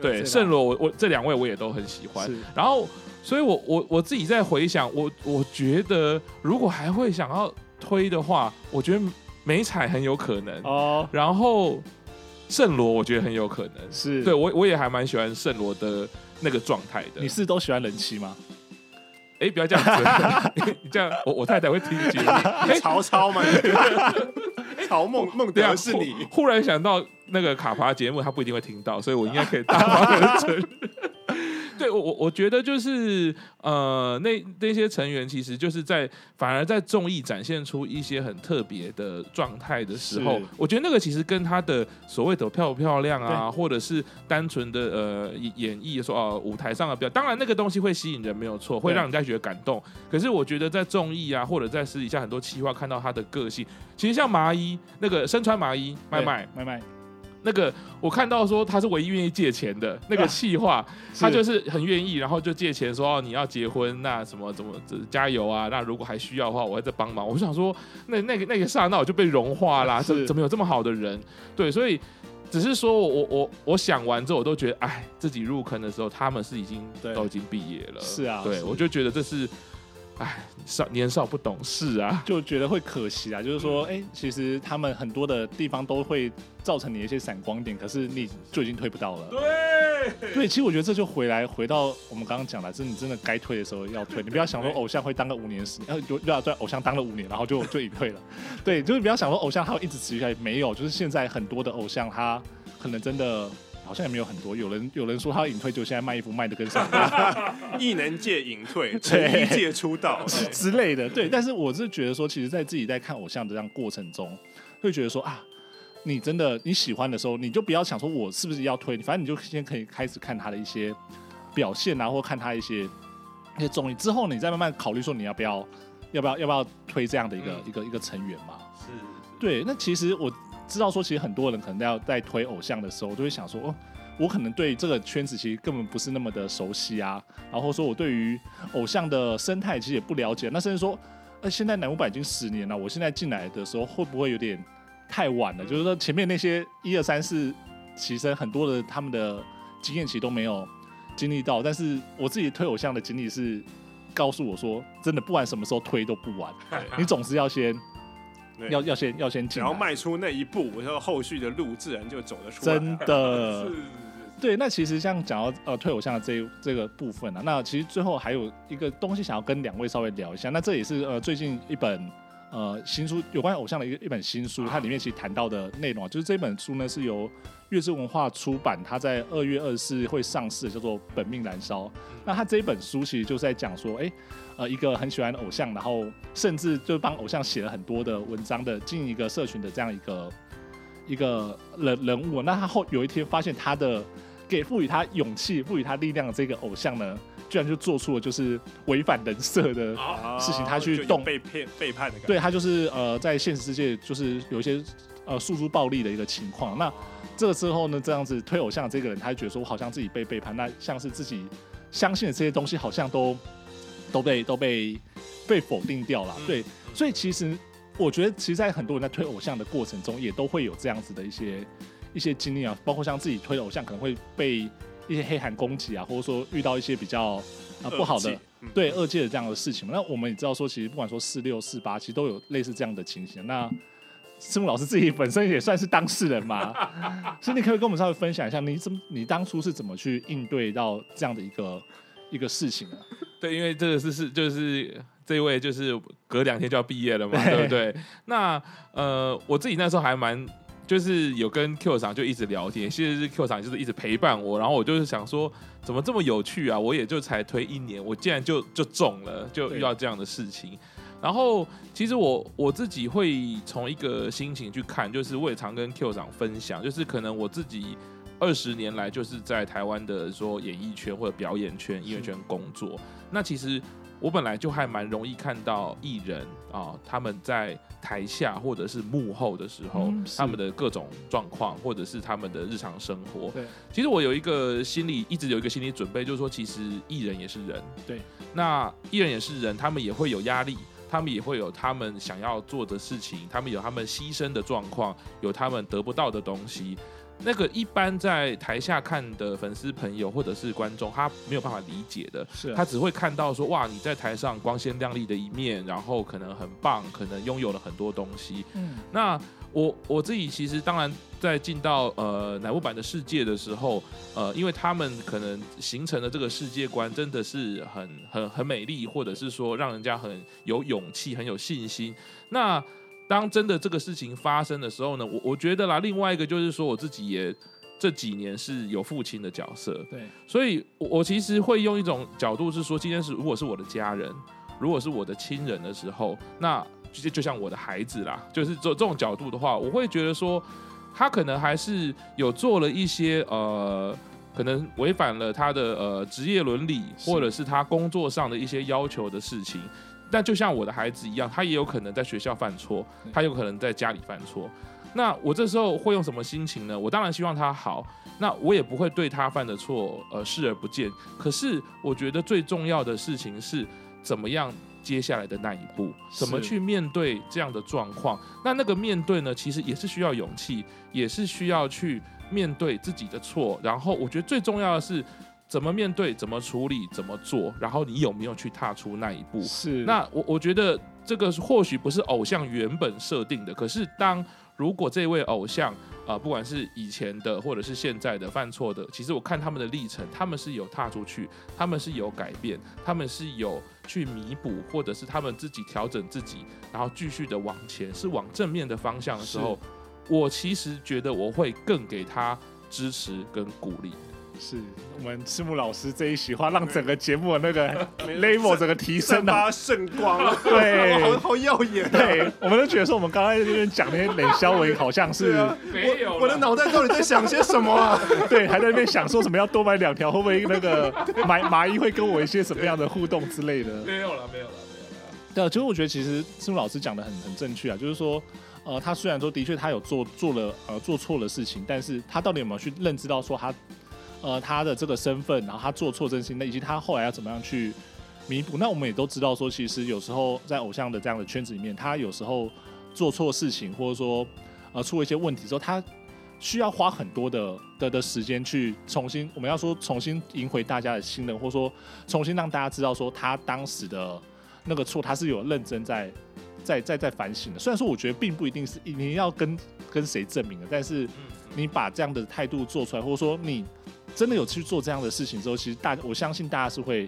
对，圣罗，我我这两位我也都很喜欢。然后，所以我我我自己在回想，我我觉得如果还会想要推的话，我觉得美彩很有可能。哦，然后。圣罗我觉得很有可能是对我我也还蛮喜欢圣罗的那个状态的。你是都喜欢人妻吗？哎，不要这样子，你这样我我太太会听节目。曹操吗？曹孟孟德是你。忽然想到那个卡牌节目，他不一定会听到，所以我应该可以大方的承认。对我我我觉得就是呃那那些成员其实就是在反而在综艺展现出一些很特别的状态的时候，我觉得那个其实跟他的所谓的漂不漂亮啊，或者是单纯的呃演绎说哦、呃、舞台上的表，当然那个东西会吸引人没有错，会让人家觉得感动。可是我觉得在综艺啊或者在私底下很多企划看到他的个性，其实像麻衣那个身穿麻衣麦麦麦麦。那个我看到说他是唯一愿意借钱的那个气话，他就是很愿意，然后就借钱说哦，你要结婚，那什么怎么加油啊？那如果还需要的话，我会再帮忙。我就想说，那那个那个刹那我就被融化啦，怎怎么有这么好的人？对，所以只是说我我我我想完之后，我都觉得，哎，自己入坑的时候，他们是已经都已经毕业了。是啊，对，我就觉得这是。哎，少年少不懂事啊，就觉得会可惜啊。就是说，哎、欸，其实他们很多的地方都会造成你一些闪光点，可是你就已经退不到了。对，对，其实我觉得这就回来回到我们刚刚讲的，就是你真的该退的时候要退，你不要想说偶像会当个五年十年，呃，就要对偶像当了五年，然后就就隐退了。对，就是不要想说偶像他会一直持续下去，没有，就是现在很多的偶像他可能真的。好像也没有很多，有人有人说他隐退，就现在卖衣服卖的跟上，艺能界隐退，成衣界出道 之类的。对，但是我是觉得说，其实，在自己在看偶像的这样过程中，会觉得说啊，你真的你喜欢的时候，你就不要想说我是不是要推，反正你就先可以开始看他的一些表现啊，或看他一些一些综艺，之后你再慢慢考虑说你要不要要不要要不要推这样的一个、嗯、一个一个成员嘛。是，对。那其实我。知道说，其实很多人可能要在推偶像的时候，都会想说，哦，我可能对这个圈子其实根本不是那么的熟悉啊，然后说我对于偶像的生态其实也不了解。那甚至说，呃，现在南五百已经十年了，我现在进来的时候会不会有点太晚了？就是说前面那些一二三四，其实很多的他们的经验其实都没有经历到。但是我自己推偶像的经历是告诉我说，真的不管什么时候推都不晚，你总是要先。要要先要先进，然后迈出那一步，我说后续的路自然就走得出来。真的，对。那其实像讲到呃退偶像的这这个部分啊，那其实最后还有一个东西想要跟两位稍微聊一下。那这也是呃最近一本呃新书，有关偶像的一个一本新书，它里面其实谈到的内容啊，就是这本书呢是由月之文化出版，它在二月二十四日会上市，叫做《本命燃烧》。那它这一本书其实就是在讲说，哎。呃，一个很喜欢的偶像，然后甚至就帮偶像写了很多的文章的，经营一个社群的这样一个一个人人物。那他后有一天发现，他的给赋予他勇气、赋予他力量的这个偶像呢，居然就做出了就是违反人设的事情。他去动被骗背叛的感觉。对，他就是呃，在现实世界就是有一些呃诉诸暴力的一个情况。那这个之后呢，这样子推偶像的这个人，他就觉得说，我好像自己被背叛，那像是自己相信的这些东西，好像都。都被都被被否定掉了，对，所以其实我觉得，其实，在很多人在推偶像的过程中，也都会有这样子的一些一些经历啊，包括像自己推偶像，可能会被一些黑函攻击啊，或者说遇到一些比较啊不好的对二界的这样的事情。那我们也知道说，其实不管说四六四八，其实都有类似这样的情形。那赤木老师自己本身也算是当事人嘛，所以你可以跟我们稍微分享一下，你怎么你当初是怎么去应对到这样的一个一个事情呢？对，因为这个是是就是这位就是隔两天就要毕业了嘛，对不对？那呃，我自己那时候还蛮就是有跟 Q 厂就一直聊天，其实是 Q 厂就是一直陪伴我，然后我就是想说怎么这么有趣啊？我也就才推一年，我竟然就就中了，就遇到这样的事情。然后其实我我自己会从一个心情去看，就是我也常跟 Q 厂分享，就是可能我自己。二十年来，就是在台湾的说演艺圈或者表演圈、音乐圈工作。那其实我本来就还蛮容易看到艺人啊，他们在台下或者是幕后的时候，他们的各种状况，或者是他们的日常生活。对，其实我有一个心理，一直有一个心理准备，就是说，其实艺人也是人。对，那艺人也是人，他们也会有压力，他们也会有他们想要做的事情，他们有他们牺牲的状况，有他们得不到的东西。那个一般在台下看的粉丝朋友或者是观众，他没有办法理解的，是他只会看到说哇，你在台上光鲜亮丽的一面，然后可能很棒，可能拥有了很多东西。嗯，那我我自己其实当然在进到呃乃木坂的世界的时候，呃，因为他们可能形成的这个世界观真的是很很很美丽，或者是说让人家很有勇气、很有信心。那当真的这个事情发生的时候呢，我我觉得啦，另外一个就是说，我自己也这几年是有父亲的角色，对，所以我，我其实会用一种角度是说，今天是如果是我的家人，如果是我的亲人的时候，那就就像我的孩子啦，就是这这种角度的话，我会觉得说，他可能还是有做了一些呃，可能违反了他的呃职业伦理，或者是他工作上的一些要求的事情。但就像我的孩子一样，他也有可能在学校犯错，他有可能在家里犯错。那我这时候会用什么心情呢？我当然希望他好，那我也不会对他犯的错呃视而不见。可是我觉得最重要的事情是怎么样接下来的那一步，怎么去面对这样的状况。那那个面对呢，其实也是需要勇气，也是需要去面对自己的错，然后我觉得最重要的是怎么面对、怎么处理、怎么做，然后你有没有去踏出那一步？是。那我我觉得这个或许不是偶像原本设定的，可是当如果这位偶像啊、呃，不管是以前的或者是现在的犯错的，其实我看他们的历程，他们是有踏出去，他们是有改变，他们是有去弥补，或者是他们自己调整自己，然后继续的往前，是往正面的方向的时候，我其实觉得我会更给他支持跟鼓励。是我们赤木老师这一席话，让整个节目的那个 level 整个提升了，圣光，对，好好耀眼。对，我们都觉得说，我们刚才在这边讲那些冷笑话，好像是没有，我的脑袋到底在想些什么啊？对，还在那边想说什么要多买两条，会不会那个 买麻衣会跟我一些什么样的互动之类的？没有了，没有了，没有了。对，其实我觉得其实赤木老师讲的很很正确啊，就是说，呃，他虽然说的确他有做做了呃做错了事情，但是他到底有没有去认知到说他。呃，他的这个身份，然后他做错真心，那以及他后来要怎么样去弥补？那我们也都知道，说其实有时候在偶像的这样的圈子里面，他有时候做错事情，或者说呃出了一些问题之后，他需要花很多的的的时间去重新，我们要说重新赢回大家的信任，或者说重新让大家知道说他当时的那个错，他是有认真在在在在反省的。虽然说我觉得并不一定是你要跟跟谁证明的，但是你把这样的态度做出来，或者说你。真的有去做这样的事情之后，其实大我相信大家是会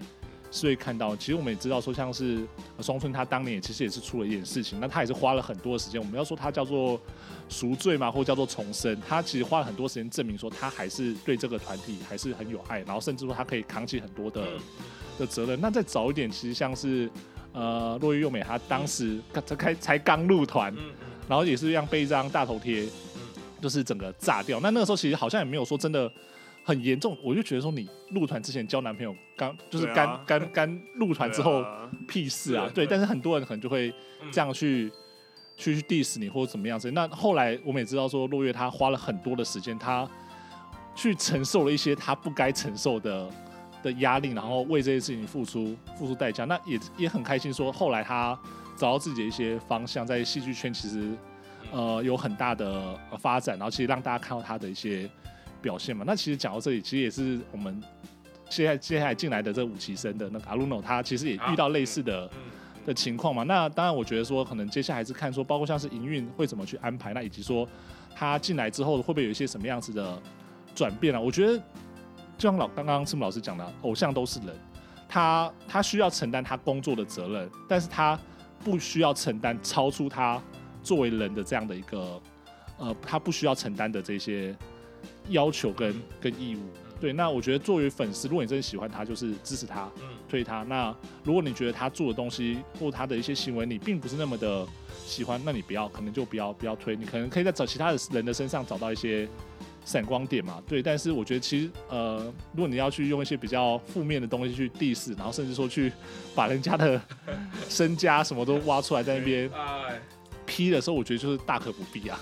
是会看到。其实我们也知道说，像是双春他当年也其实也是出了一点事情，那他也是花了很多的时间。我们要说他叫做赎罪嘛，或者叫做重生，他其实花了很多时间证明说他还是对这个团体还是很有爱，然后甚至说他可以扛起很多的的责任。那再早一点，其实像是呃落玉优美，他当时才开才刚入团，然后也是让被一张大头贴就是整个炸掉。那那个时候其实好像也没有说真的。很严重，我就觉得说你入团之前交男朋友刚就是刚刚刚入团之后屁事啊，对。但是很多人可能就会这样去去去 diss 你或者怎么样子。那后来我们也知道说，落月他花了很多的时间，他去承受了一些他不该承受的的压力，然后为这些事情付出付出代价。那也也很开心说，后来他找到自己的一些方向，在戏剧圈其实呃有很大的发展，然后其实让大家看到他的一些。表现嘛，那其实讲到这里，其实也是我们现在接下来进来的这五期生的那个阿鲁诺，他其实也遇到类似的的情况嘛。那当然，我觉得说可能接下来是看说，包括像是营运会怎么去安排，那以及说他进来之后会不会有一些什么样子的转变啊？我觉得就像老刚刚赤木老师讲的，偶像都是人，他他需要承担他工作的责任，但是他不需要承担超出他作为人的这样的一个呃，他不需要承担的这些。要求跟跟义务，对，那我觉得作为粉丝，如果你真的喜欢他，就是支持他，推他。那如果你觉得他做的东西或他的一些行为你并不是那么的喜欢，那你不要，可能就不要不要推。你可能可以在找其他的人的身上找到一些闪光点嘛，对。但是我觉得其实呃，如果你要去用一些比较负面的东西去 diss，然后甚至说去把人家的身家什么都挖出来在那边批的时候，我觉得就是大可不必啊。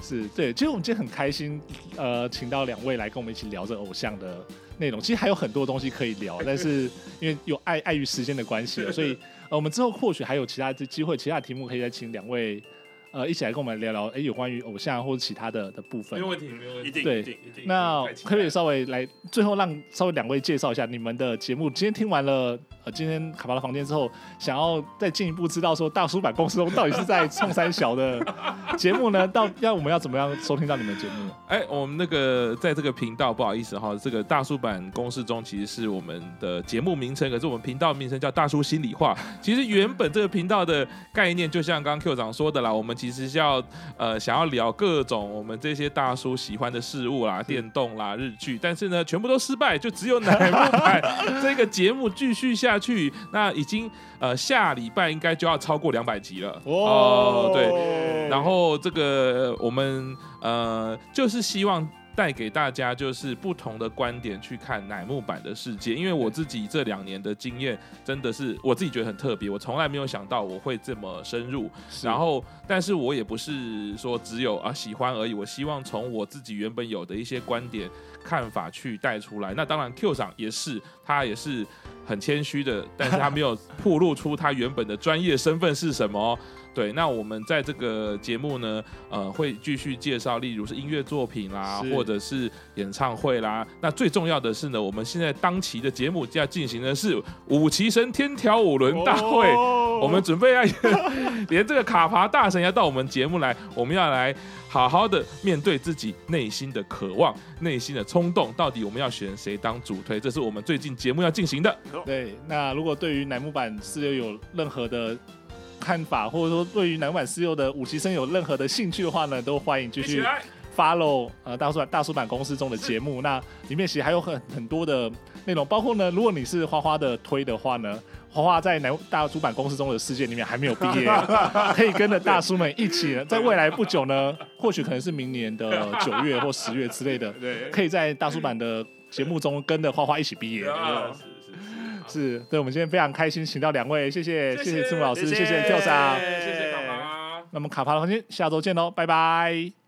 是对，其实我们今天很开心，呃，请到两位来跟我们一起聊这偶像的内容。其实还有很多东西可以聊，但是因为有碍碍于时间的关系，所以呃，我们之后或许还有其他的机会，其他的题目可以再请两位。呃，一起来跟我们聊聊，哎，有关于偶像或者其他的的部分。没有问题，没有问题。对，一定，一定。那可不可以稍微来，最后让稍微两位介绍一下你们的节目。今天听完了呃，今天卡巴的房间之后，想要再进一步知道说大叔版公司中到底是在冲三小的 节目呢？到要我们要怎么样收听到你们的节目？哎，我们那个在这个频道，不好意思哈，这个大叔版公司中其实是我们的节目名称，可是我们频道名称叫大叔心里话。其实原本这个频道的概念，就像刚刚 Q 长说的啦，我们其实是要。呃，想要聊各种我们这些大叔喜欢的事物啦，电动啦，日剧，但是呢，全部都失败，就只有奶木坂 这个节目继续下去。那已经呃下礼拜应该就要超过两百集了哦，对。然后这个我们呃就是希望。带给大家就是不同的观点去看乃木坂的世界，因为我自己这两年的经验真的是我自己觉得很特别，我从来没有想到我会这么深入。然后，但是我也不是说只有啊喜欢而已，我希望从我自己原本有的一些观点看法去带出来。那当然，Q 长也是，他也是很谦虚的，但是他没有暴露出他原本的专业身份是什么。对，那我们在这个节目呢，呃，会继续介绍，例如是音乐作品啦，或者是演唱会啦。那最重要的是呢，我们现在当期的节目要进行的是五旗神天条五轮大会，哦、我们准备要 连这个卡牌大神要到我们节目来，我们要来好好的面对自己内心的渴望、内心的冲动，到底我们要选谁当主推？这是我们最近节目要进行的。对，那如果对于乃木坂四六有任何的。看法，或者说对于乃木坂四六的五期生有任何的兴趣的话呢，都欢迎继续 follow 呃大叔版大叔版公司中的节目。那里面其实还有很很多的内容，包括呢，如果你是花花的推的话呢，花花在南大主板公司中的世界里面还没有毕业，可以跟着大叔们一起，在未来不久呢，或许可能是明年的九月或十月之类的，可以在大叔版的节目中跟着花花一起毕业。是对，我们今天非常开心，请到两位，谢谢谢谢赤木老师，谢谢跳长，谢谢卡爬，那么卡爬的房间下周见喽，拜拜。